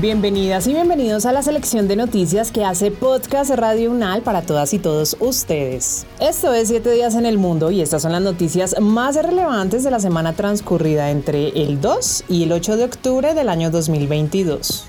Bienvenidas y bienvenidos a la selección de noticias que hace Podcast Radio Unal para todas y todos ustedes. Esto es 7 días en el mundo y estas son las noticias más relevantes de la semana transcurrida entre el 2 y el 8 de octubre del año 2022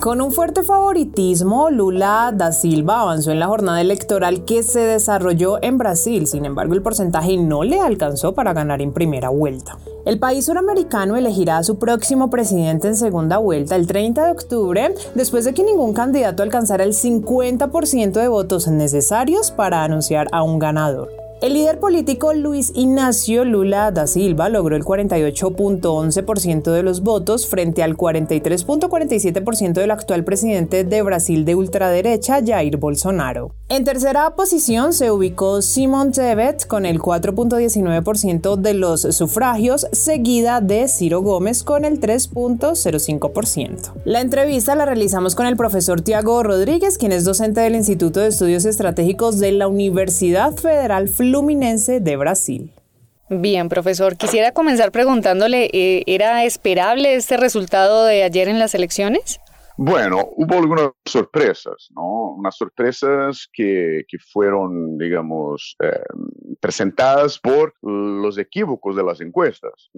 Con un fuerte favoritismo, Lula da Silva avanzó en la jornada electoral que se desarrolló en Brasil, sin embargo el porcentaje no le alcanzó para ganar en primera vuelta. El país suramericano elegirá a su próximo presidente en segunda vuelta el 30 de octubre, después de que ningún candidato alcanzara el 50% de votos necesarios para anunciar a un ganador. El líder político Luis Ignacio Lula da Silva logró el 48.11% de los votos frente al 43.47% del actual presidente de Brasil de ultraderecha, Jair Bolsonaro. En tercera posición se ubicó Simon Tebet con el 4.19% de los sufragios, seguida de Ciro Gómez con el 3.05%. La entrevista la realizamos con el profesor Tiago Rodríguez, quien es docente del Instituto de Estudios Estratégicos de la Universidad Federal Fluminense Fluminense de Brasil. Bien, profesor, quisiera comenzar preguntándole, eh, ¿era esperable este resultado de ayer en las elecciones? Bueno, hubo algunas sorpresas, ¿no? Unas sorpresas que, que fueron, digamos, eh, presentadas por los equívocos de las encuestas.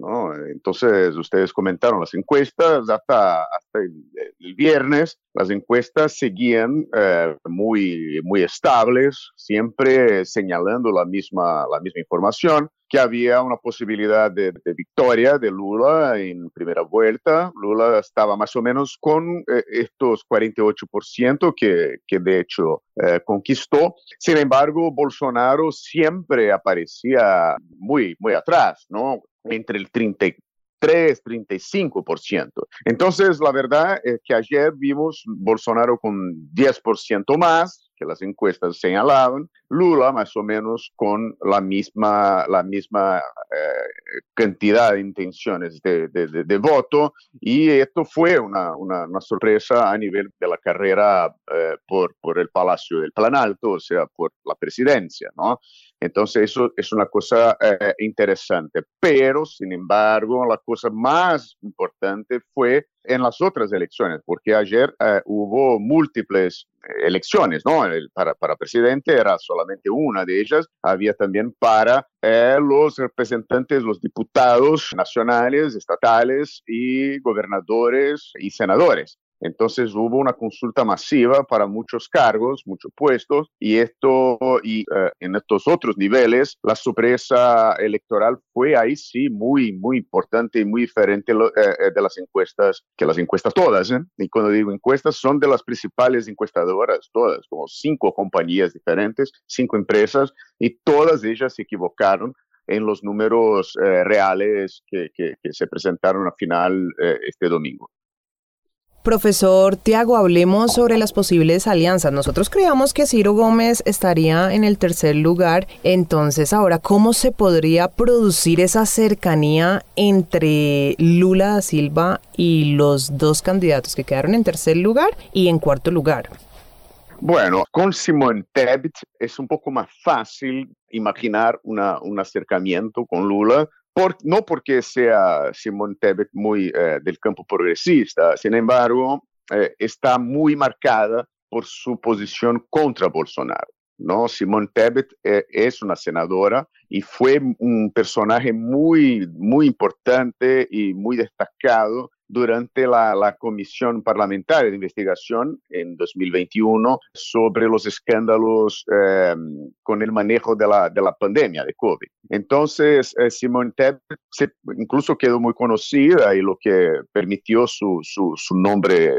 Entonces, ustedes comentaron las encuestas, hasta, hasta el, viernes, las encuestas seguían eh, muy, muy estables, siempre señalando la misma, la misma información que había una posibilidad de, victoria de Lula en primera vuelta. Lula estaba más o menos con eh, estos 48% que, que de hecho eh, conquistó. Sin embargo, Bolsonaro siempre aparecía muy, muy atrás, ¿no? Entre el 33 35%. Entonces, la verdad es que ayer vimos Bolsonaro con 10% más, que las encuestas señalaban, Lula más o menos con la misma, la misma eh, cantidad de intenciones de, de, voto y esto fue una, una, sorpresa a nivel de la carrera eh, por, por el Palacio del Planalto, o sea, por la presidencia, ¿no? Entonces eso es una cosa eh, interesante. Pero, sin embargo, la cosa más importante fue en las otras elecciones, porque ayer eh, hubo múltiples elecciones, ¿no? para, para, presidente era solamente una de ellas, había también para eh, los representantes, los diputados nacionales, estatales y gobernadores y senadores. Entonces hubo una consulta masiva para muchos cargos, muchos puestos, y esto, y eh, en estos otros niveles, la sorpresa electoral fue ahí sí muy, muy importante y muy diferente eh, eh, de las encuestas, que las encuestas todas, y cuando digo encuestas, son de las principales encuestadoras, todas, como cinco compañías diferentes, cinco empresas, y todas ellas se equivocaron en los números reales que, que, se presentaron al final este domingo. Profesor Tiago, hablemos sobre las posibles alianzas. Nosotros creíamos que Ciro Gómez estaría en el tercer lugar, entonces ahora, ¿cómo se podría producir esa cercanía entre Lula da Silva y los dos candidatos que quedaron en tercer lugar y en cuarto lugar? Bueno, con Simón Tebet es un poco más fácil imaginar un acercamiento con Lula, no porque sea Simón Tebet muy eh, del campo progresista, sin embargo, está muy marcada por su posición contra Bolsonaro. ¿No? Simone Tebet es una senadora y fue un personaje muy, muy importante y muy destacado durante la, Comisión Parlamentaria de Investigación en 2021 sobre los escándalos em, con el manejo de la, de la, pandemia de COVID. Entonces, eh, Simone Tebet incluso quedó muy conocida y lo que permitió su, su, su nombre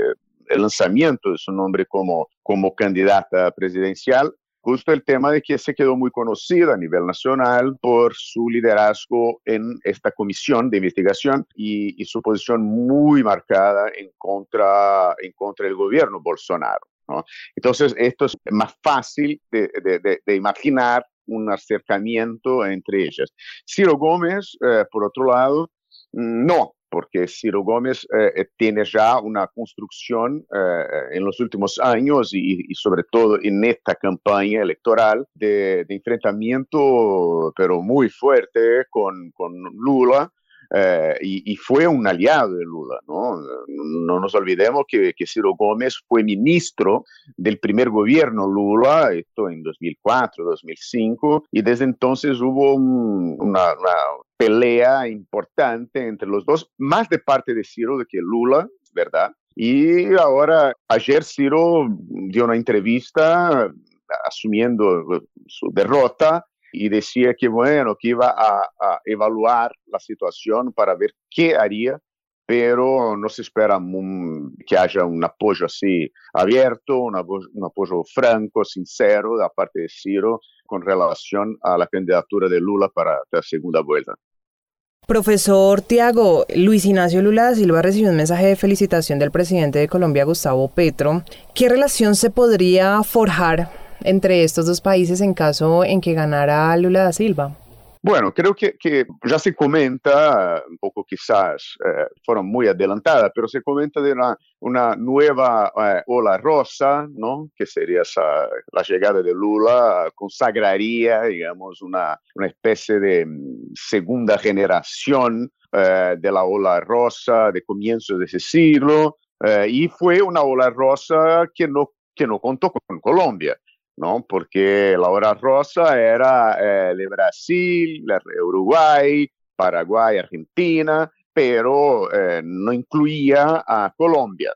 el lanzamiento de su nombre como, como candidata presidencial justo el tema de que se quedó muy conocida a nivel nacional por su liderazgo en esta comisión de investigación y, su posición muy marcada en contra, en contra del gobierno Bolsonaro. Entonces, esto es más fácil de, de, imaginar un acercamiento entre ellas. Ciro Gómez, eh, por otro lado, no, porque Ciro Gómez eh, eh, tiene ya una construcción eh, en los últimos años y, sobre todo en esta campaña electoral de, enfrentamiento, pero muy fuerte con Lula. Y, fue un aliado de Lula. No, no nos olvidemos que, que, Ciro Gómez fue ministro del primer gobierno Lula, esto en 2004, 2005, y desde entonces hubo una, una pelea importante entre los dos, más de parte de Ciro de que Lula, ¿verdad? Y ahora, ayer Ciro dio una entrevista asumiendo su derrota y decía que, bueno, que iba a, evaluar la situación para ver qué haría, pero no se espera que haya un apoyo así abierto, un apoyo franco, sincero de parte de Ciro con relación a la candidatura de Lula para la segunda vuelta. Profesor Tiago, Luis Ignacio Lula da Silva recibió un mensaje de felicitación del presidente de Colombia, Gustavo Petro. ¿Qué relación se podría forjar entre estos dos países en caso en que ganara Lula da Silva? Bueno, creo que, ya se comenta, un poco quizás eh, fueron muy adelantadas, pero se comenta de una, una nueva eh, ola rosa, ¿no? que sería la llegada de Lula, consagraría, digamos, una, una especie de mm, segunda generación eh, de la ola rosa de comienzos de ese siglo, y fue una ola rosa que no, que no contó con Colombia. ¿No? Porque la hora rosa era eh, de Brasil, Uruguay, Paraguay, Argentina, pero eh, no incluía a Colombia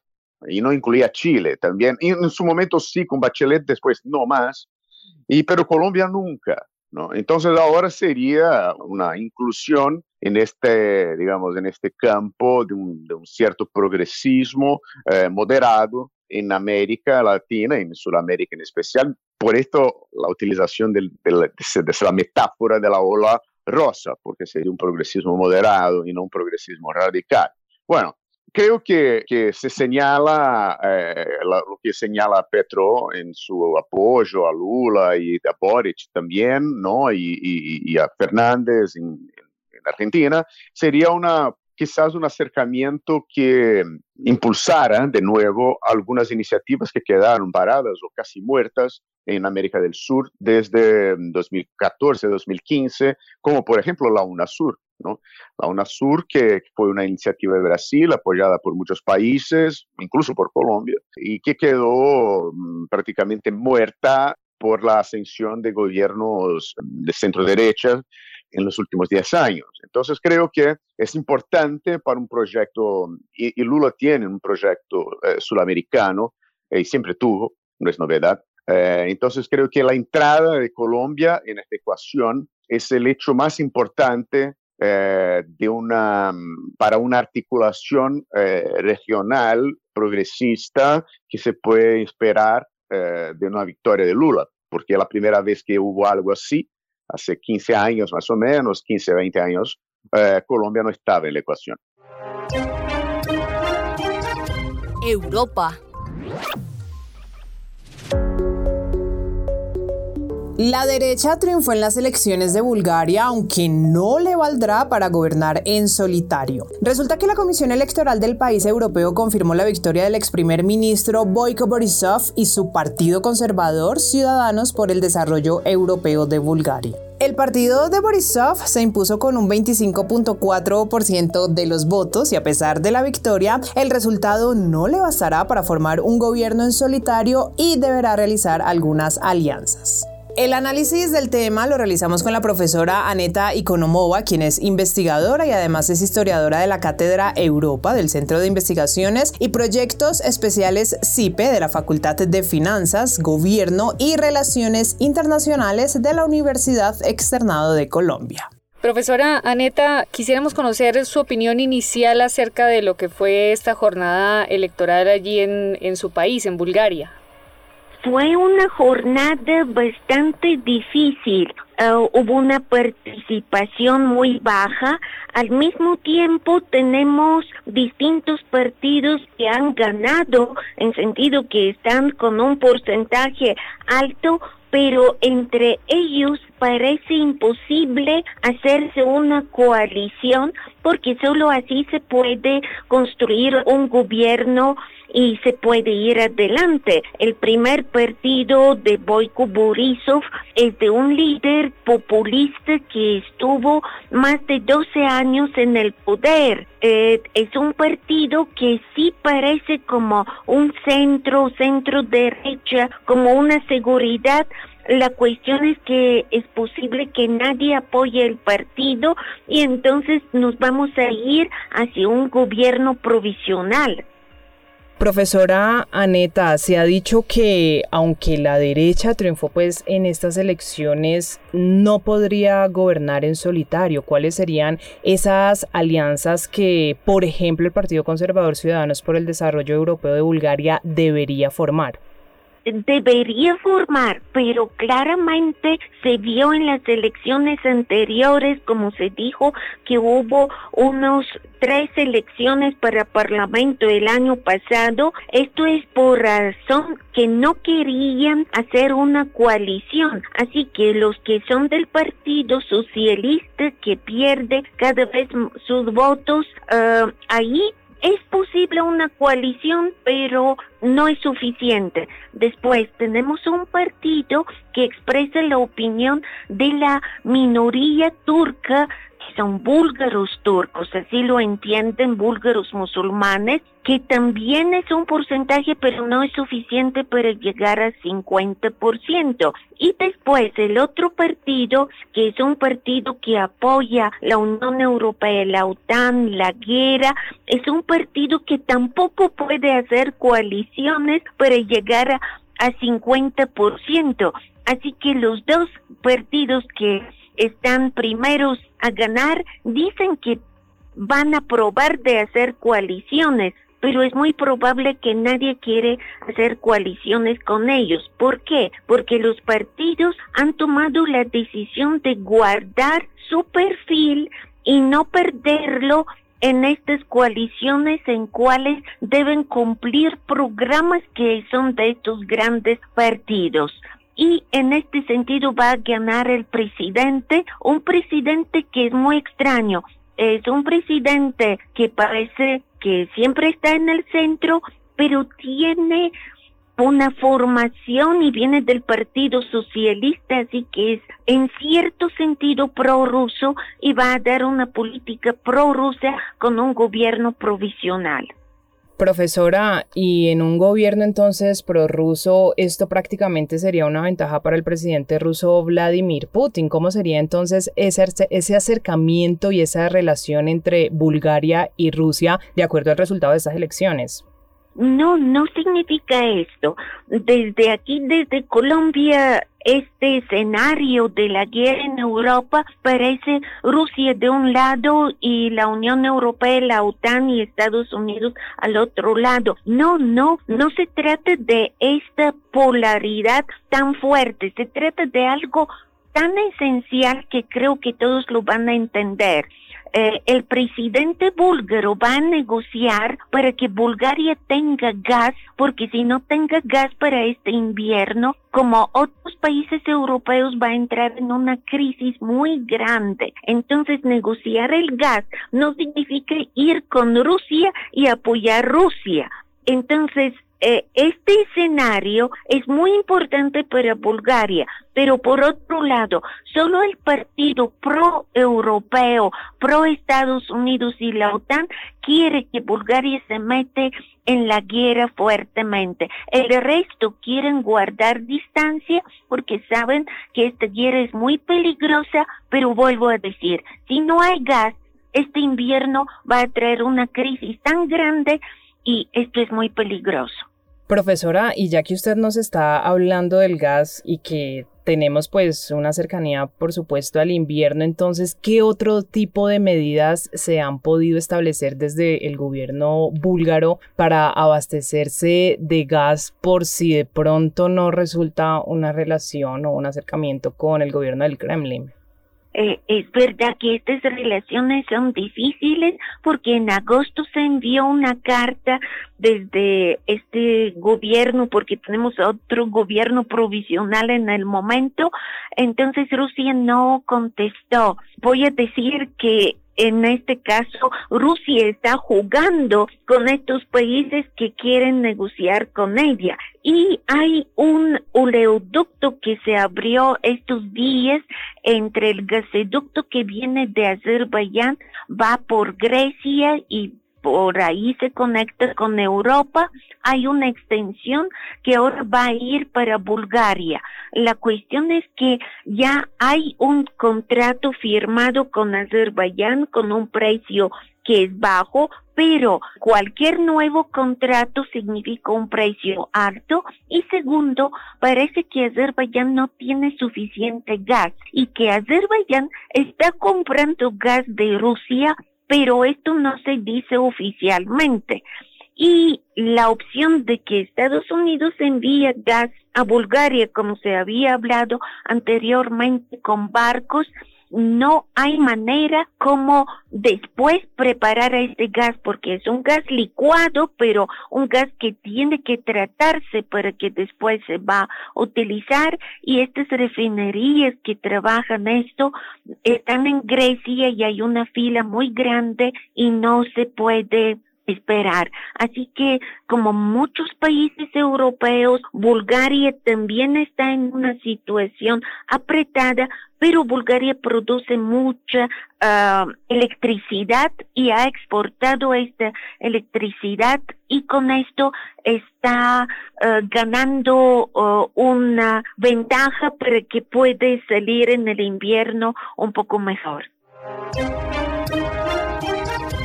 y no incluía a Chile también. En su momento sí, con Bachelet, después no más, y, pero Colombia nunca. Entonces ahora sería una inclusión en este, digamos, en este campo de un, cierto progresismo eh, moderado en América Latina en Sudamérica en especial. Por esto la utilización de, la metáfora de la ola rosa, porque sería un progresismo moderado y no un progresismo radical. Bueno, creo que, que se señala eh, lo que señala Petro en su apoyo a Lula y a Boric también, ¿no? Y, y, a Fernández en, en Argentina, sería una quizás un acercamiento que impulsara de nuevo algunas iniciativas que quedaron paradas o casi muertas en América del Sur desde 2014-2015, como por ejemplo la UNASUR. ¿no? La UNASUR, que fue una iniciativa de Brasil apoyada por muchos países, incluso por Colombia, y que quedó mm, prácticamente muerta por la ascensión de gobiernos de centro derecha en los últimos 10 años. Entonces creo que es importante para un proyecto, y, Lula tiene un proyecto eh, sudamericano, eh, y siempre tuvo, no es novedad. Eh, entonces creo que la entrada de Colombia en esta ecuación es el hecho más importante de una, para una articulación regional progresista que se puede esperar de una victoria de Lula, porque la primera vez que hubo algo así hace 15 años más o menos, 15, 20 años, eh, Colombia no estaba en la ecuación. Europa. La derecha triunfó en las elecciones de Bulgaria, aunque no le valdrá para gobernar en solitario. Resulta que la Comisión Electoral del país europeo confirmó la victoria del ex primer ministro Boyko Borisov y su partido conservador Ciudadanos por el Desarrollo Europeo de Bulgaria. El partido de Borisov se impuso con un 25.4% de los votos y a pesar de la victoria, el resultado no le bastará para formar un gobierno en solitario y deberá realizar algunas alianzas. El análisis del tema lo realizamos con la profesora Aneta Ikonomova, quien es investigadora y además es historiadora de la Cátedra Europa del Centro de Investigaciones y Proyectos Especiales CIPE de la Facultad de Finanzas, Gobierno y Relaciones Internacionales de la Universidad Externado de Colombia. Profesora Aneta, quisiéramos conocer su opinión inicial acerca de lo que fue esta jornada electoral allí en, en su país, en Bulgaria. Fue una jornada bastante difícil. Uh, hubo una participación muy baja. Al mismo tiempo tenemos distintos partidos que han ganado en sentido que están con un porcentaje alto, pero entre ellos parece imposible hacerse una coalición porque solo así se puede construir un gobierno y se puede ir adelante. El primer partido de Boyko Borisov es de un líder populista que estuvo más de 12 años en el poder. Eh, es un partido que sí parece como un centro, centro derecha, como una seguridad la cuestión es que es posible que nadie apoye el partido y entonces nos vamos a ir hacia un gobierno provisional. Profesora Aneta, se ha dicho que aunque la derecha triunfó pues en estas elecciones, no podría gobernar en solitario. ¿Cuáles serían esas alianzas que, por ejemplo, el Partido Conservador Ciudadanos por el Desarrollo Europeo de Bulgaria debería formar? Debería formar, pero claramente se vio en las elecciones anteriores, como se dijo, que hubo unos tres elecciones para Parlamento el año pasado. Esto es por razón que no querían hacer una coalición. Así que los que son del Partido Socialista, que pierde cada vez sus votos, uh, ahí es posible una coalición, pero no es suficiente. Después tenemos un partido que expresa la opinión de la minoría turca son búlgaros turcos, así lo entienden búlgaros musulmanes, que también es un porcentaje, pero no es suficiente para llegar al 50%. Y después el otro partido, que es un partido que apoya la Unión Europea, la OTAN, la guerra, es un partido que tampoco puede hacer coaliciones para llegar a, a 50%. Así que los dos partidos que están primeros a ganar, dicen que van a probar de hacer coaliciones, pero es muy probable que nadie quiere hacer coaliciones con ellos. ¿Por qué? Porque los partidos han tomado la decisión de guardar su perfil y no perderlo en estas coaliciones en cuales deben cumplir programas que son de estos grandes partidos y en este sentido va a ganar el presidente, un presidente que es muy extraño, es un presidente que parece que siempre está en el centro, pero tiene una formación y viene del Partido Socialista, así que es en cierto sentido prorruso y va a dar una política prorrusa con un gobierno provisional. Profesora, y en un gobierno entonces prorruso, esto prácticamente sería una ventaja para el presidente ruso Vladimir Putin. ¿Cómo sería entonces ese, ese acercamiento y esa relación entre Bulgaria y Rusia de acuerdo al resultado de estas elecciones? No, no significa esto. Desde aquí, desde Colombia, este escenario de la guerra en Europa parece Rusia de un lado y la Unión Europea, la OTAN y Estados Unidos al otro lado. No, no, no se trata de esta polaridad tan fuerte, se trata de algo tan esencial que creo que todos lo van a entender. Eh, el presidente búlgaro va a negociar para que Bulgaria tenga gas, porque si no tenga gas para este invierno, como otros países europeos va a entrar en una crisis muy grande. Entonces, negociar el gas no significa ir con Rusia y apoyar Rusia. Entonces, eh, este escenario es muy importante para Bulgaria, pero por otro lado, solo el partido pro-europeo, pro-Estados Unidos y la OTAN quiere que Bulgaria se mete en la guerra fuertemente. El resto quieren guardar distancia porque saben que esta guerra es muy peligrosa, pero vuelvo a decir, si no hay gas, este invierno va a traer una crisis tan grande y esto es muy peligroso. Profesora, y ya que usted nos está hablando del gas y que tenemos pues una cercanía por supuesto al invierno, entonces, ¿qué otro tipo de medidas se han podido establecer desde el gobierno búlgaro para abastecerse de gas por si de pronto no resulta una relación o un acercamiento con el gobierno del Kremlin? Eh, es verdad que estas relaciones son difíciles porque en agosto se envió una carta desde este gobierno porque tenemos otro gobierno provisional en el momento, entonces Rusia no contestó. Voy a decir que en este caso Rusia está jugando con estos países que quieren negociar con ella. Y hay un oleoducto que se abrió estos días entre el gasoducto que viene de Azerbaiyán, va por Grecia y por ahí se conecta con Europa, hay una extensión que ahora va a ir para Bulgaria. La cuestión es que ya hay un contrato firmado con Azerbaiyán con un precio que es bajo, pero cualquier nuevo contrato significa un precio alto y segundo, parece que Azerbaiyán no tiene suficiente gas y que Azerbaiyán está comprando gas de Rusia pero esto no se dice oficialmente. Y la opción de que Estados Unidos envíe gas a Bulgaria, como se había hablado anteriormente con barcos, no hay manera como después preparar este gas porque es un gas licuado, pero un gas que tiene que tratarse para que después se va a utilizar. Y estas refinerías que trabajan esto están en Grecia y hay una fila muy grande y no se puede esperar. Así que, como muchos países europeos, Bulgaria también está en una situación apretada, pero Bulgaria produce mucha ah, electricidad y ha exportado esta electricidad y con esto está ah, ganando ah, una ventaja para que puede salir en el invierno un poco mejor.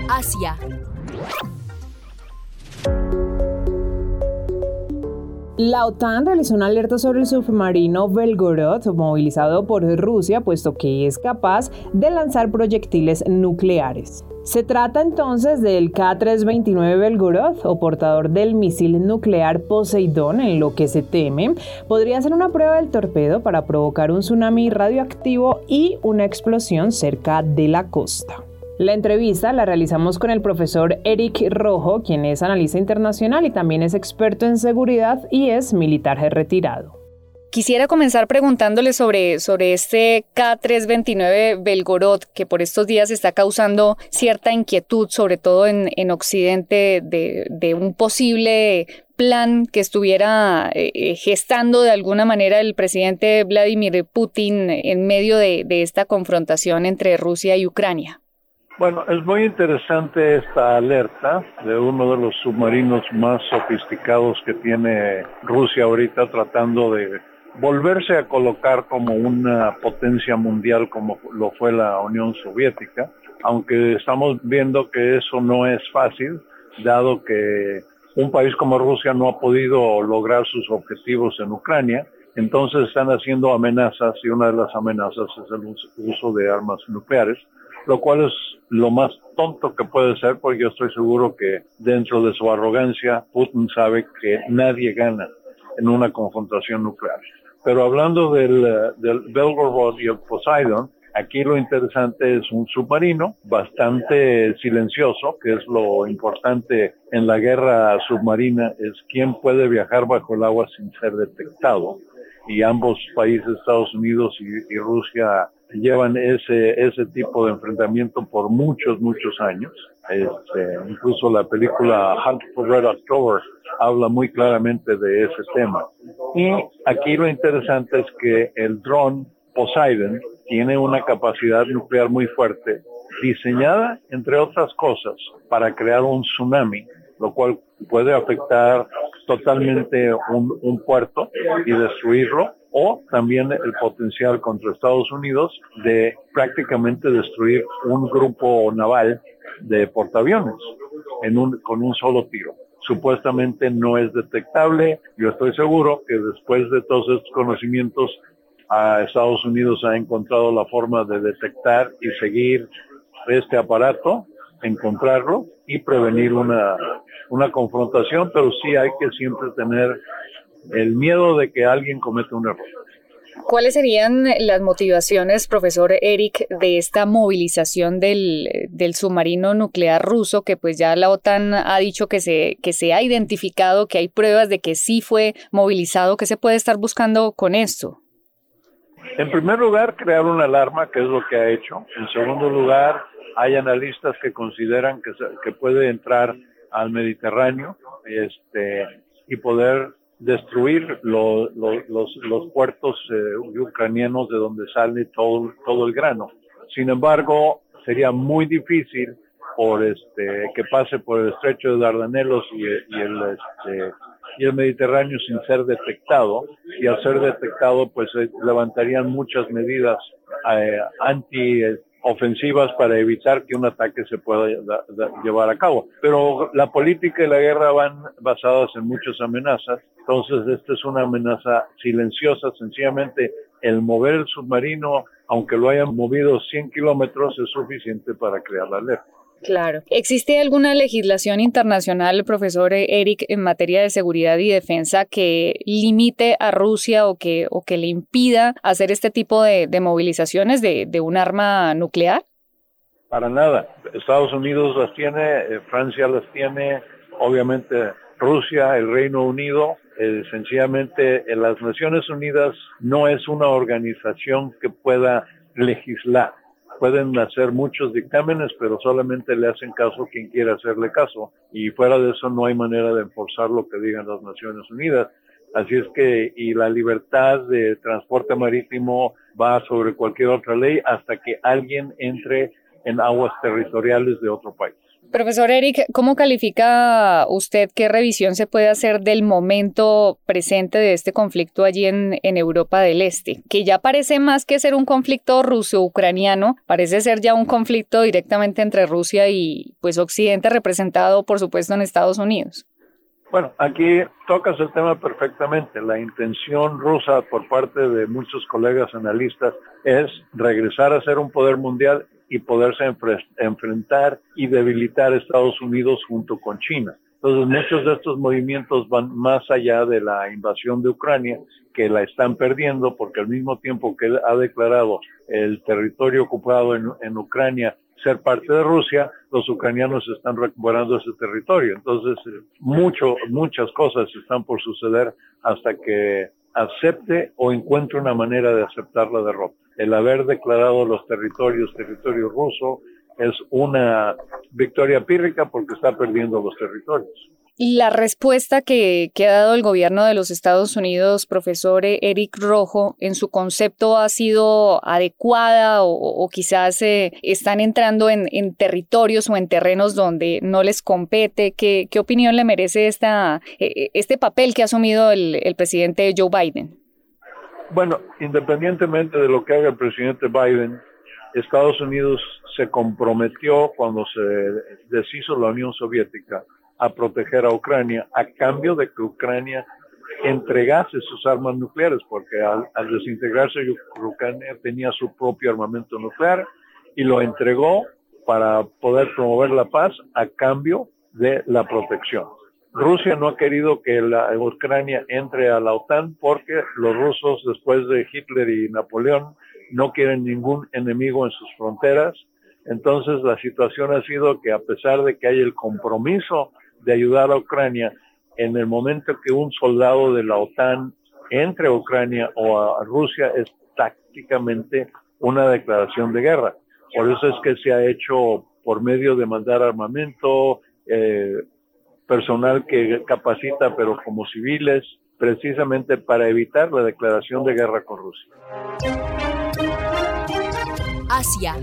Asia. La OTAN realizó una alerta sobre el submarino Belgorod movilizado por Rusia, puesto que es capaz de lanzar proyectiles nucleares. Se trata entonces del K-329 Belgorod o portador del misil nuclear Poseidón, en lo que se teme podría ser una prueba del torpedo para provocar un tsunami radioactivo y una explosión cerca de la costa. La entrevista la realizamos con el profesor Eric Rojo, quien es analista internacional y también es experto en seguridad y es militar retirado. Quisiera comenzar preguntándole sobre, sobre este K329 Belgorod, que por estos días está causando cierta inquietud, sobre todo en, en Occidente, de, un posible plan que estuviera eh, gestando de alguna manera el presidente Vladimir Putin en medio de esta confrontación entre Rusia y Ucrania. Bueno, es muy interesante esta alerta de uno de los submarinos más sofisticados que tiene Rusia ahorita tratando de volverse a colocar como una potencia mundial como lo fue la Unión Soviética, aunque estamos viendo que eso no es fácil, dado que un país como Rusia no ha podido lograr sus objetivos en Ucrania, entonces están haciendo amenazas y una de las amenazas es el uso de armas nucleares lo cual es lo más tonto que puede ser, porque yo estoy seguro que dentro de su arrogancia, Putin sabe que nadie gana en una confrontación nuclear. Pero hablando del, del Belgorod y el Poseidon, Aquí lo interesante es un submarino bastante silencioso, que es lo importante en la guerra submarina, es quién puede viajar bajo el agua sin ser detectado. Y ambos países, Estados Unidos y, Rusia, llevan ese, ese tipo de enfrentamiento por muchos, muchos años. Este, incluso la película Hunt for Red October habla muy claramente de ese tema. Y aquí lo interesante es que el dron Poseidon tiene una capacidad nuclear muy fuerte, diseñada, entre otras cosas, para crear un tsunami, lo cual puede afectar totalmente un, puerto y destruirlo, o también el potencial contra Estados Unidos de prácticamente destruir un grupo naval de portaaviones en un, con un solo tiro supuestamente no es detectable. Yo estoy seguro que después de todos estos conocimientos a Estados Unidos ha encontrado la forma de detectar y seguir este aparato, encontrarlo y prevenir una, una confrontación, pero sí hay que siempre tener el miedo de que alguien cometa un error. ¿Cuáles serían las motivaciones, profesor Eric, de esta movilización del, del, submarino nuclear ruso, que pues ya la OTAN ha dicho que se, que se ha identificado, que hay pruebas de que sí fue movilizado? ¿Qué se puede estar buscando con esto? En primer lugar, crear una alarma, que es lo que ha hecho. En segundo lugar, hay analistas que consideran que, que puede entrar al Mediterráneo este, y poder destruir los, los, puertos eh, ucranianos de donde sale todo, todo el grano. Sin embargo, sería muy difícil por este que pase por el estrecho de Dardanelos y, y el este, y el Mediterráneo sin ser detectado y al ser detectado pues levantarían muchas medidas eh, anti ofensivas para evitar que un ataque se pueda llevar a cabo. Pero la política y la guerra van basadas en muchas amenazas, entonces esta es una amenaza silenciosa, sencillamente el mover el submarino, aunque lo hayan movido 100 kilómetros, es suficiente para crear la alerta. Claro. ¿Existe alguna legislación internacional, profesor Eric, en materia de seguridad y defensa que limite a Rusia o que, o que le impida hacer este tipo de, movilizaciones de, un arma nuclear? Para nada. Estados Unidos las tiene, eh, Francia las tiene, obviamente Rusia, el Reino Unido. Eh, sencillamente, las Naciones Unidas no es una organización que pueda legislar pueden hacer muchos dictámenes, pero solamente le hacen caso quien quiere hacerle caso. Y fuera de eso no hay manera de enforzar lo que digan las Naciones Unidas. Así es que, y la libertad de transporte marítimo va sobre cualquier otra ley hasta que alguien entre en aguas territoriales de otro país. Profesor Eric, ¿cómo califica usted qué revisión se puede hacer del momento presente de este conflicto allí en, Europa del Este? Que ya parece más que ser un conflicto ruso-ucraniano, parece ser ya un conflicto directamente entre Rusia y pues Occidente representado por supuesto en Estados Unidos. Bueno, aquí tocas el tema perfectamente. La intención rusa por parte de muchos colegas analistas es regresar a ser un poder mundial y poderse enfrentar y debilitar Estados Unidos junto con China. Entonces, muchos de estos movimientos van más allá de la invasión de Ucrania, que la están perdiendo porque al mismo tiempo que ha declarado el territorio ocupado en, en Ucrania ser parte de Rusia, los ucranianos están recuperando ese territorio. Entonces, mucho, muchas cosas están por suceder hasta que acepte o encuentre una manera de aceptar la derrota el haber declarado los territorios territorio ruso es una victoria pírrica porque está perdiendo los territorios. La respuesta que, ha dado el gobierno de los Estados Unidos, profesor Eric Rojo, en su concepto ha sido adecuada o, quizás eh, están entrando en, territorios o en terrenos donde no les compete. ¿Qué, opinión le merece esta, e, este papel que ha asumido el presidente Joe Biden? Bueno, independientemente de lo que haga el presidente Biden, Estados Unidos se comprometió cuando se deshizo la Unión Soviética a proteger a Ucrania a cambio de que Ucrania entregase sus armas nucleares, porque al, desintegrarse Ucrania tenía su propio armamento nuclear y lo entregó para poder promover la paz a cambio de la protección. Rusia no ha querido que la Ucrania entre a la OTAN porque los rusos, después de Hitler y Napoleón, no quieren ningún enemigo en sus fronteras. Entonces la situación ha sido que a pesar de que hay el compromiso de ayudar a Ucrania, en el momento que un soldado de la OTAN entre a Ucrania o a Rusia es tácticamente una declaración de guerra. Por eso es que se ha hecho por medio de mandar armamento, eh, personal que capacita, pero como civiles, precisamente para evitar la declaración de guerra con Rusia. Asia.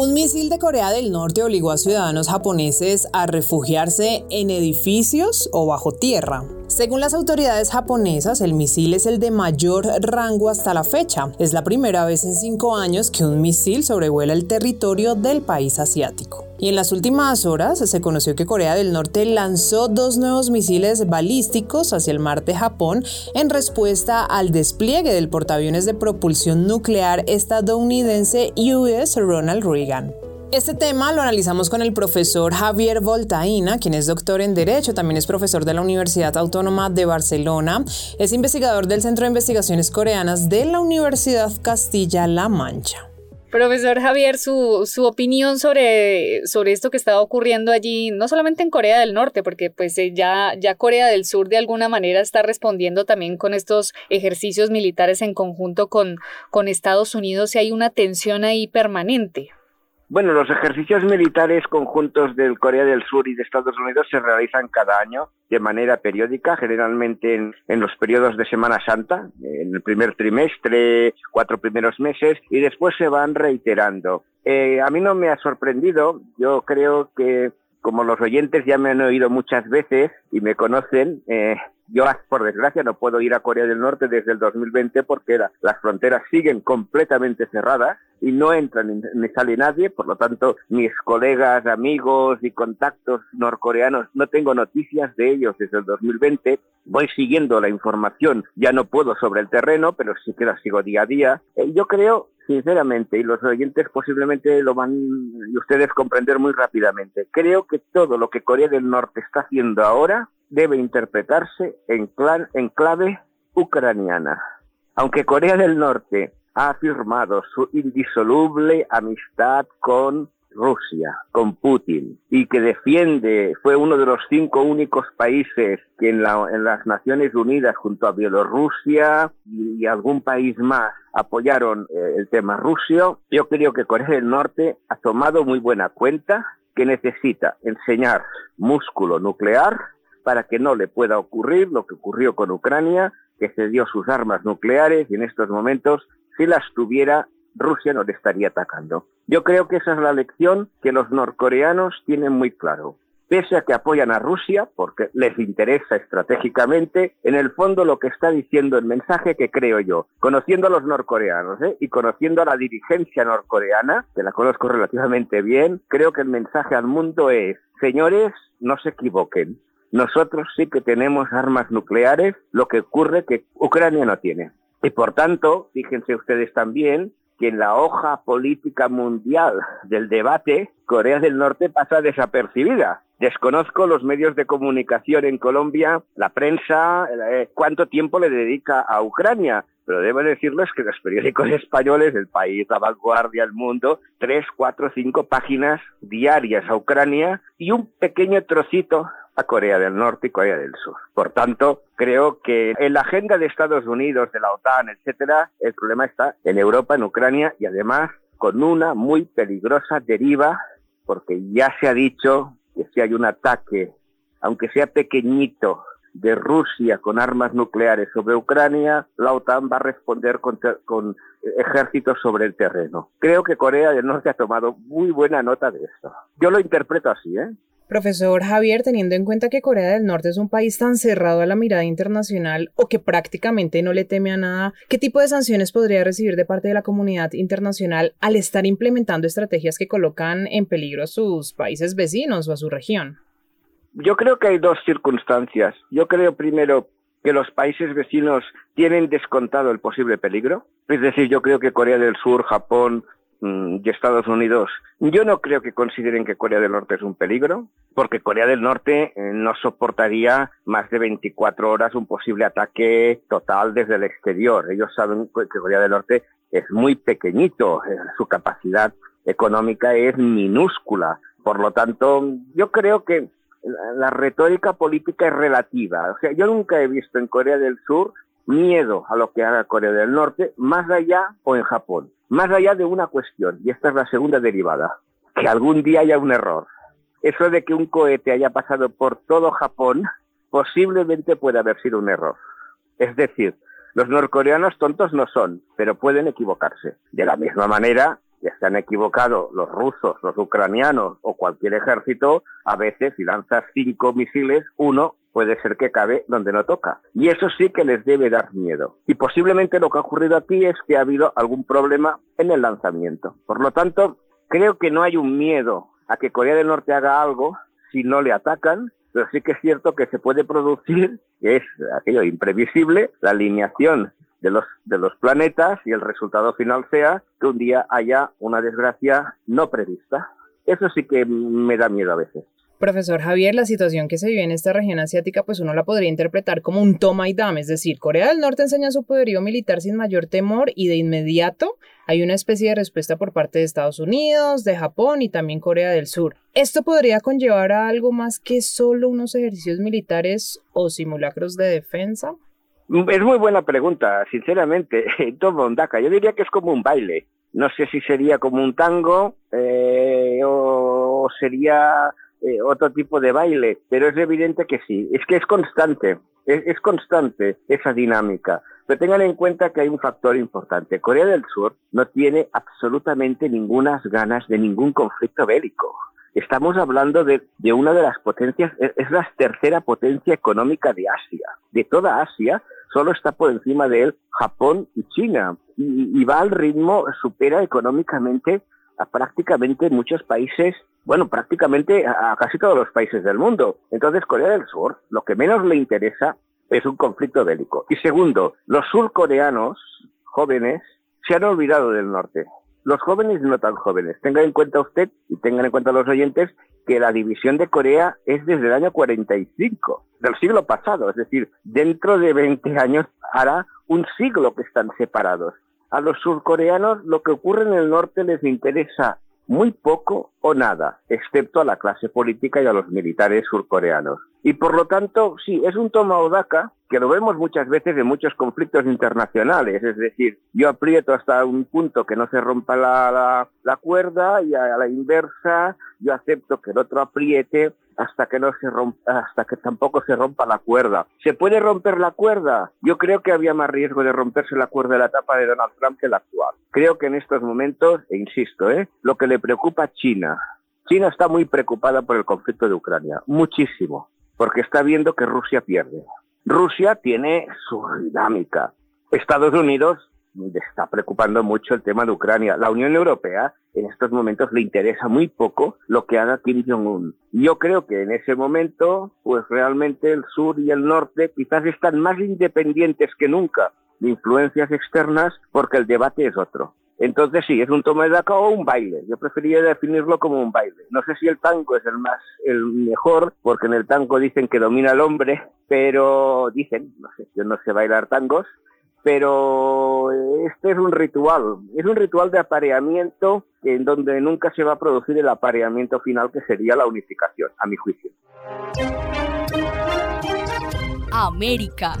Un misil de Corea del Norte obligó a ciudadanos japoneses a refugiarse en edificios o bajo tierra. Según las autoridades japonesas, el misil es el de mayor rango hasta la fecha. Es la primera vez en cinco años que un misil sobrevuela el territorio del país asiático. Y en las últimas horas se conoció que Corea del Norte lanzó dos nuevos misiles balísticos hacia el mar de Japón en respuesta al despliegue del portaaviones de propulsión nuclear estadounidense US Ronald Reagan. Este tema lo analizamos con el profesor Javier Voltaína, quien es doctor en Derecho, también es profesor de la Universidad Autónoma de Barcelona, es investigador del Centro de Investigaciones Coreanas de la Universidad Castilla-La Mancha. Profesor Javier, su, su opinión sobre, sobre esto que estaba ocurriendo allí, no solamente en Corea del Norte, porque pues eh, ya, ya Corea del Sur de alguna manera está respondiendo también con estos ejercicios militares en conjunto con, con Estados Unidos y hay una tensión ahí permanente. Bueno, los ejercicios militares conjuntos del Corea del Sur y de Estados Unidos se realizan cada año de manera periódica, generalmente en, los periodos de Semana Santa, en el primer trimestre, cuatro primeros meses, y después se van reiterando. Eh, a mí no me ha sorprendido, yo creo que como los oyentes ya me han oído muchas veces y me conocen, eh, yo, por desgracia, no puedo ir a Corea del Norte desde el 2020 porque las fronteras siguen completamente cerradas y no entra ni, ni, sale nadie, por lo tanto, mis colegas, amigos y contactos norcoreanos, no tengo noticias de ellos desde el 2020. Voy siguiendo la información, ya no puedo sobre el terreno, pero sí que la sigo día a día. Eh, yo creo sinceramente, y los oyentes posiblemente lo van ustedes comprender muy rápidamente, creo que todo lo que Corea del Norte está haciendo ahora debe interpretarse en, en clave ucraniana. Aunque Corea del Norte ha afirmado su indisoluble amistad con Rusia, con Putin, y que defiende, fue uno de los cinco únicos países que en, las Naciones Unidas, junto a Bielorrusia y, algún país más, apoyaron eh, el tema ruso, yo creo que Corea del Norte ha tomado muy buena cuenta que necesita enseñar músculo nuclear para que no le pueda ocurrir lo que ocurrió con Ucrania, que cedió sus armas nucleares y en estos momentos si las tuviera, Rusia no le estaría atacando. Yo creo que esa es la lección que los norcoreanos tienen muy claro. Pese a que apoyan a Rusia, porque les interesa estratégicamente, en el fondo lo que está diciendo el mensaje que creo yo, conociendo a los norcoreanos ¿eh? y conociendo a la dirigencia norcoreana, que la conozco relativamente bien, creo que el mensaje al mundo es, señores, no se equivoquen, nosotros sí que tenemos armas nucleares, lo que ocurre que Ucrania no tiene. Y por tanto, fíjense ustedes también que en la hoja política mundial del debate, Corea del Norte pasa desapercibida. Desconozco los medios de comunicación en Colombia, la prensa, eh, cuánto tiempo le dedica a Ucrania, pero debo decirles que los periódicos españoles, El País, La Vanguardia, El Mundo, tres, cuatro, cinco páginas diarias a Ucrania y un pequeño trocito a Corea del Norte y Corea del Sur. Por tanto, creo que en la agenda de Estados Unidos, de la OTAN, etcétera, el problema está en Europa, en Ucrania y además con una muy peligrosa deriva, porque ya se ha dicho que si hay un ataque, aunque sea pequeñito, de Rusia con armas nucleares sobre Ucrania, la OTAN va a responder con, con, ejércitos sobre el terreno. Creo que Corea del Norte ha tomado muy buena nota de esto. Yo lo interpreto así, ¿eh? Profesor Javier, teniendo en cuenta que Corea del Norte es un país tan cerrado a la mirada internacional o que prácticamente no le teme a nada, ¿qué tipo de sanciones podría recibir de parte de la comunidad internacional al estar implementando estrategias que colocan en peligro a sus países vecinos o a su región? Yo creo que hay dos circunstancias. Yo creo primero que los países vecinos tienen descontado el posible peligro. Es decir, yo creo que Corea del Sur, Japón, y Estados Unidos, yo no creo que consideren que Corea del Norte es un peligro, porque Corea del Norte eh, no soportaría más de 24 horas un posible ataque total desde el exterior. Ellos saben que Corea del Norte es muy pequeñito, eh, su capacidad económica es minúscula. Por lo tanto, yo creo que la retórica política es relativa. O sea, yo nunca he visto en Corea del Sur miedo a lo que haga Corea del Norte, más allá o en Japón, más allá de una cuestión, y esta es la segunda derivada, que algún día haya un error. Eso de que un cohete haya pasado por todo Japón posiblemente puede haber sido un error. Es decir, los norcoreanos tontos no son, pero pueden equivocarse. De la misma manera que se han equivocado los rusos, los ucranianos o cualquier ejército, a veces si lanzas cinco misiles, uno puede ser que cabe donde no toca. Y eso sí que les debe dar miedo. Y posiblemente lo que ha ocurrido aquí es que ha habido algún problema en el lanzamiento. Por lo tanto, creo que no hay un miedo a que Corea del Norte haga algo si no le atacan, pero sí que es cierto que se puede producir, es aquello imprevisible, la alineación de los, de los planetas y el resultado final sea que un día haya una desgracia no prevista. Eso sí que me da miedo a veces. Profesor Javier, la situación que se vive en esta región asiática, pues uno la podría interpretar como un toma y dame, es decir, Corea del Norte enseña su poderío militar sin mayor temor y de inmediato hay una especie de respuesta por parte de Estados Unidos, de Japón y también Corea del Sur. ¿Esto podría conllevar a algo más que solo unos ejercicios militares o simulacros de defensa? Es muy buena pregunta, sinceramente. Todo Ondaka, yo diría que es como un baile. No sé si sería como un tango eh, o sería eh, otro tipo de baile, pero es evidente que sí. Es que es constante, es, constante esa dinámica. Pero tengan en cuenta que hay un factor importante. Corea del Sur no tiene absolutamente ninguna ganas de ningún conflicto bélico. Estamos hablando de, una de las potencias, es la tercera potencia económica de Asia. De toda Asia, solo está por encima de él Japón y China. Y va al ritmo, supera económicamente a prácticamente muchos países, bueno, prácticamente a, casi todos los países del mundo. Entonces, Corea del Sur, lo que menos le interesa es un conflicto bélico. Y segundo, los surcoreanos jóvenes se han olvidado del norte. Los jóvenes no tan jóvenes. Tengan en cuenta usted y tengan en cuenta los oyentes que la división de Corea es desde el año 45, del siglo pasado. Es decir, dentro de 20 años hará un siglo que están separados. A los surcoreanos lo que ocurre en el norte les interesa muy poco o nada, excepto a la clase política y a los militares surcoreanos. Y por lo tanto, sí, es un toma o daca que lo vemos muchas veces en muchos conflictos internacionales. Es decir, yo aprieto hasta un punto que no se rompa la, la, cuerda y a la inversa yo acepto que el otro apriete hasta que no se rompa, hasta que tampoco se rompa la cuerda. ¿Se puede romper la cuerda? Yo creo que había más riesgo de romperse la cuerda de la etapa de Donald Trump que la actual. Creo que en estos momentos, e insisto, ¿eh? lo que le preocupa a China, China está muy preocupada por el conflicto de Ucrania, muchísimo porque está viendo que Rusia pierde. Rusia tiene su dinámica. Estados Unidos le está preocupando mucho el tema de Ucrania. La Unión Europea en estos momentos le interesa muy poco lo que haga Kim Jong-un. Yo creo que en ese momento, pues realmente el sur y el norte quizás están más independientes que nunca de influencias externas porque el debate es otro. Entonces sí, es un toma de daca o un baile. Yo preferiría definirlo como un baile. No sé si el tango es el más, el mejor, porque en el tango dicen que domina el hombre, pero dicen, no sé, yo no sé bailar tangos, pero este es un ritual, es un ritual de apareamiento en donde nunca se va a producir el apareamiento final que sería la unificación, a mi juicio. América.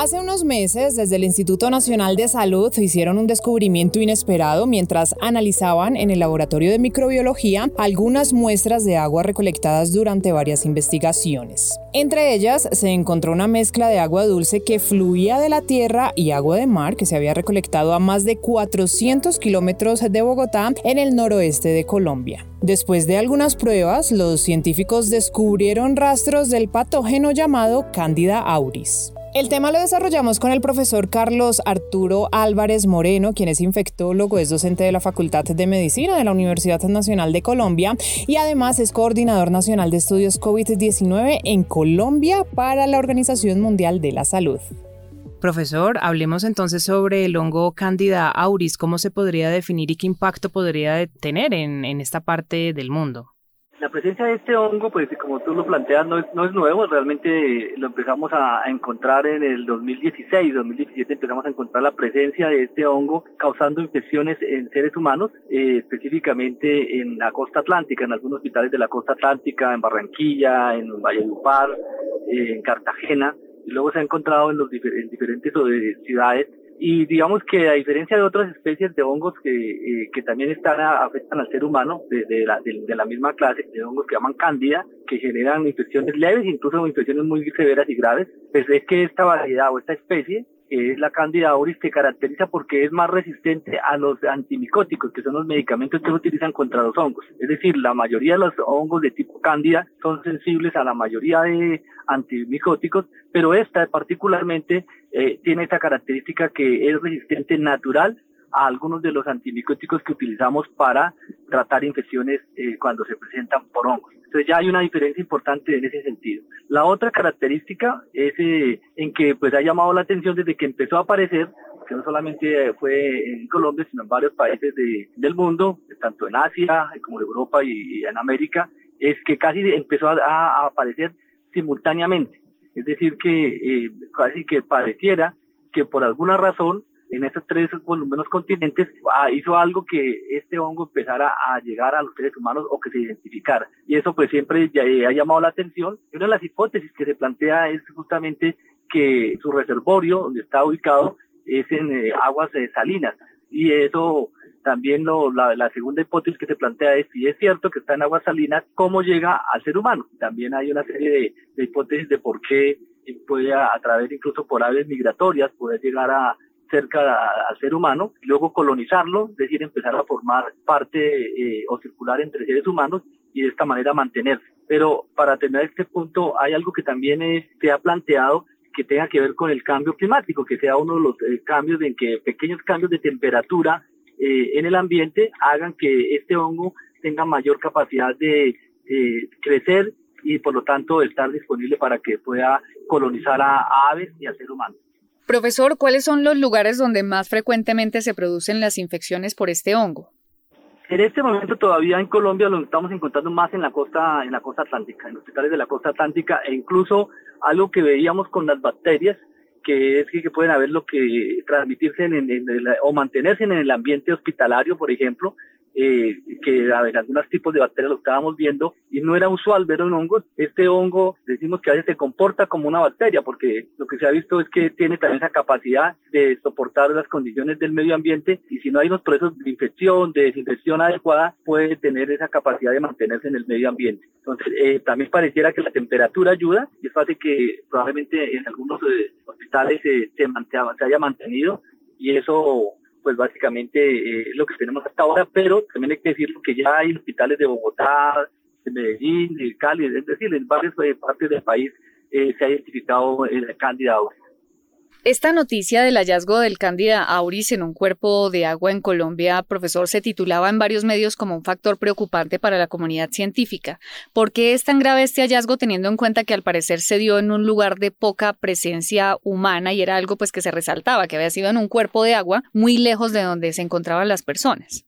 Hace unos meses, desde el Instituto Nacional de Salud, hicieron un descubrimiento inesperado mientras analizaban en el laboratorio de microbiología algunas muestras de agua recolectadas durante varias investigaciones. Entre ellas se encontró una mezcla de agua dulce que fluía de la tierra y agua de mar que se había recolectado a más de 400 kilómetros de Bogotá en el noroeste de Colombia. Después de algunas pruebas, los científicos descubrieron rastros del patógeno llamado Candida auris. El tema lo desarrollamos con el profesor Carlos Arturo Álvarez Moreno, quien es infectólogo, es docente de la Facultad de Medicina de la Universidad Nacional de Colombia y además es coordinador nacional de estudios COVID-19 en Colombia para la Organización Mundial de la Salud. Profesor, hablemos entonces sobre el hongo Candida auris, cómo se podría definir y qué impacto podría tener en, en esta parte del mundo. La presencia de este hongo, pues como tú lo planteas, no es, no es nuevo, realmente lo empezamos a, encontrar en el 2016, 2017 empezamos a encontrar la presencia de este hongo causando infecciones en seres humanos, eh, específicamente en la costa atlántica, en algunos hospitales de la costa atlántica, en Barranquilla, en Valledupar, eh, en Cartagena, y luego se ha encontrado en, los en diferentes eh, ciudades y digamos que a diferencia de otras especies de hongos que, eh, que también están afectan al ser humano, de, de, la, de, la misma clase, de hongos que llaman cándida, que generan infecciones leves, incluso infecciones muy severas y graves, pues es que esta variedad o esta especie que es la Candida auris, se caracteriza porque es más resistente a los antimicóticos, que son los medicamentos que se utilizan contra los hongos. Es decir, la mayoría de los hongos de tipo Candida son sensibles a la mayoría de antimicóticos, pero esta particularmente eh, tiene esta característica que es resistente natural a algunos de los antimicóticos que utilizamos para tratar infecciones eh, cuando se presentan por hongos. Entonces ya hay una diferencia importante en ese sentido. La otra característica es eh, en que pues ha llamado la atención desde que empezó a aparecer, que no solamente fue en Colombia, sino en varios países del mundo, tanto en Asia como en Europa y, en América, es que casi empezó a, aparecer simultáneamente. Es decir, que eh, casi que pareciera que por alguna razón en estos tres volúmenes continentes ah, hizo algo que este hongo empezara a llegar a los seres humanos o que se identificara. Y eso pues siempre ya, ha llamado la atención. Y una de las hipótesis que se plantea es justamente que su reservorio, donde está ubicado, es en eh, aguas eh, salinas. Y eso también lo, la, segunda hipótesis que se plantea es si es cierto que está en aguas salinas, ¿cómo llega al ser humano? También hay una serie de, de hipótesis de por qué puede a, a través incluso por aves migratorias poder llegar a, cerca al ser humano, luego colonizarlo, es decir, empezar a formar parte eh, o circular entre seres humanos y de esta manera mantenerse. Pero para tener este punto hay algo que también se ha planteado que tenga que ver con el cambio climático, que sea uno de los eh, cambios en que pequeños cambios de temperatura eh, en el ambiente hagan que este hongo tenga mayor capacidad de crecer y por lo tanto estar disponible para que pueda colonizar a aves y al ser humano. Profesor, ¿cuáles son los lugares donde más frecuentemente se producen las infecciones por este hongo? En este momento todavía en Colombia lo estamos encontrando más en la costa, en la costa atlántica, en los hospitales de la costa atlántica e incluso algo que veíamos con las bacterias, que es que, pueden haber lo que transmitirse en, o mantenerse en el ambiente hospitalario, por ejemplo, eh, que a ver, algunos tipos de bacterias lo estábamos viendo y no era usual ver un hongo. Este hongo decimos que a veces se comporta como una bacteria porque lo que se ha visto es que tiene también esa capacidad de soportar las condiciones del medio ambiente y si no hay unos procesos de infección, de desinfección adecuada, puede tener esa capacidad de mantenerse en el medio ambiente. Entonces, eh, también pareciera que la temperatura ayuda y es fácil que probablemente en algunos eh, hospitales se, se haya mantenido y eso pues básicamente eh, lo que tenemos hasta ahora, pero también hay que decir que ya hay hospitales de Bogotá, de Medellín, de Cali, es decir, en varias eh, partes del país eh, se ha identificado el candidato. Esta noticia del hallazgo del Cándida auris en un cuerpo de agua en Colombia, profesor, se titulaba en varios medios como un factor preocupante para la comunidad científica. ¿Por qué es tan grave este hallazgo teniendo en cuenta que al parecer se dio en un lugar de poca presencia humana y era algo pues que se resaltaba, que había sido en un cuerpo de agua muy lejos de donde se encontraban las personas?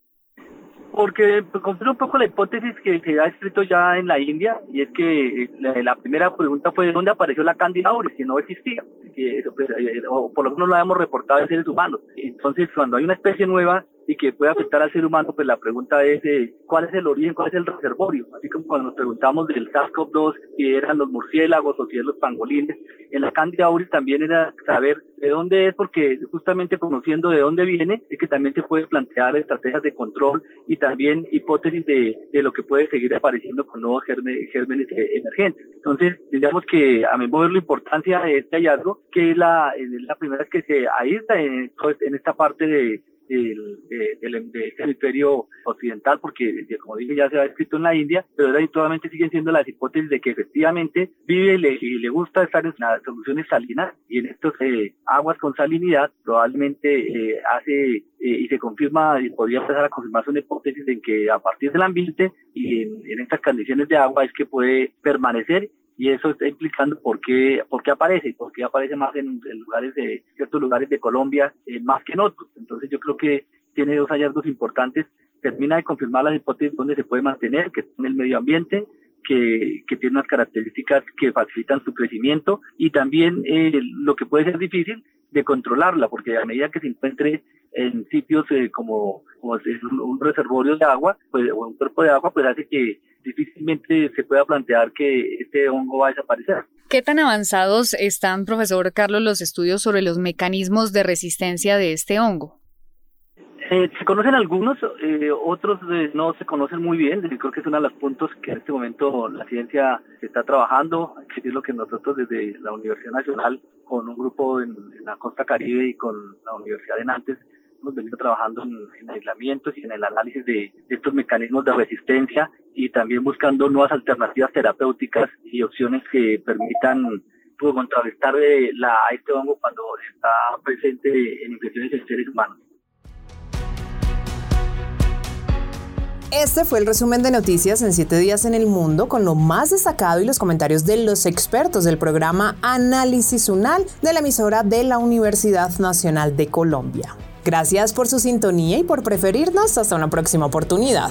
Porque pues, un poco la hipótesis que se ha escrito ya en la India, y es que la, primera pregunta fue de dónde apareció la Candida auris, si no existía, que, pues, eh, o por lo menos lo habíamos reportado en seres humanos. Entonces, cuando hay una especie nueva, y que puede afectar al ser humano, pues la pregunta es eh, cuál es el origen, cuál es el reservorio. Así como cuando nos preguntamos del SARS-CoV-2, si eran los murciélagos o si eran los pangolines, en la Candida auris también era saber de dónde es, porque justamente conociendo de dónde viene, es que también se puede plantear estrategias de control y también hipótesis de, de lo que puede seguir apareciendo con nuevos gérmenes, gérmenes emergentes. Entonces, digamos que a mí me la importancia de este hallazgo, que es la, la primera vez que se aísla en, en esta parte de, del, de, este hemisferio occidental, porque como dije ya se ha escrito en la India, pero actualmente siguen siendo las hipótesis de que efectivamente vive y le, gusta estar en las soluciones salinas y en estos eh, aguas con salinidad probablemente eh, hace eh, y se confirma y podría empezar a confirmarse una hipótesis en que a partir del ambiente y en, en estas condiciones de agua es que puede permanecer y eso está implicando por qué, por qué aparece, por qué aparece más en, lugares de ciertos lugares de Colombia eh, más que en otros. Entonces yo creo que tiene dos hallazgos importantes. Termina de confirmar las hipótesis donde se puede mantener, que es en el medio ambiente, que, que, tiene unas características que facilitan su crecimiento y también eh, lo que puede ser difícil de controlarla, porque a medida que se encuentre en sitios eh, como, como un, un, reservorio de agua pues, o un cuerpo de agua, pues hace que difícilmente se pueda plantear que este hongo va a desaparecer. ¿Qué tan avanzados están, profesor Carlos, los estudios sobre los mecanismos de resistencia de este hongo? Eh, se conocen algunos, eh, otros eh, no se conocen muy bien. Creo que es uno de los puntos que en este momento la ciencia está trabajando, que es lo que nosotros desde la Universidad Nacional, con un grupo en, la costa caribe y con la Universidad de Nantes, hemos venido trabajando en, aislamientos y en el análisis de, estos mecanismos de resistencia y también buscando nuevas alternativas terapéuticas y opciones que permitan pues, contrarrestar la, este hongo cuando está presente en infecciones en seres humanos. Este fue el resumen de noticias en 7 días en el mundo con lo más destacado y los comentarios de los expertos del programa Análisis UNAL de la emisora de la Universidad Nacional de Colombia. Gracias por su sintonía y por preferirnos. Hasta una próxima oportunidad.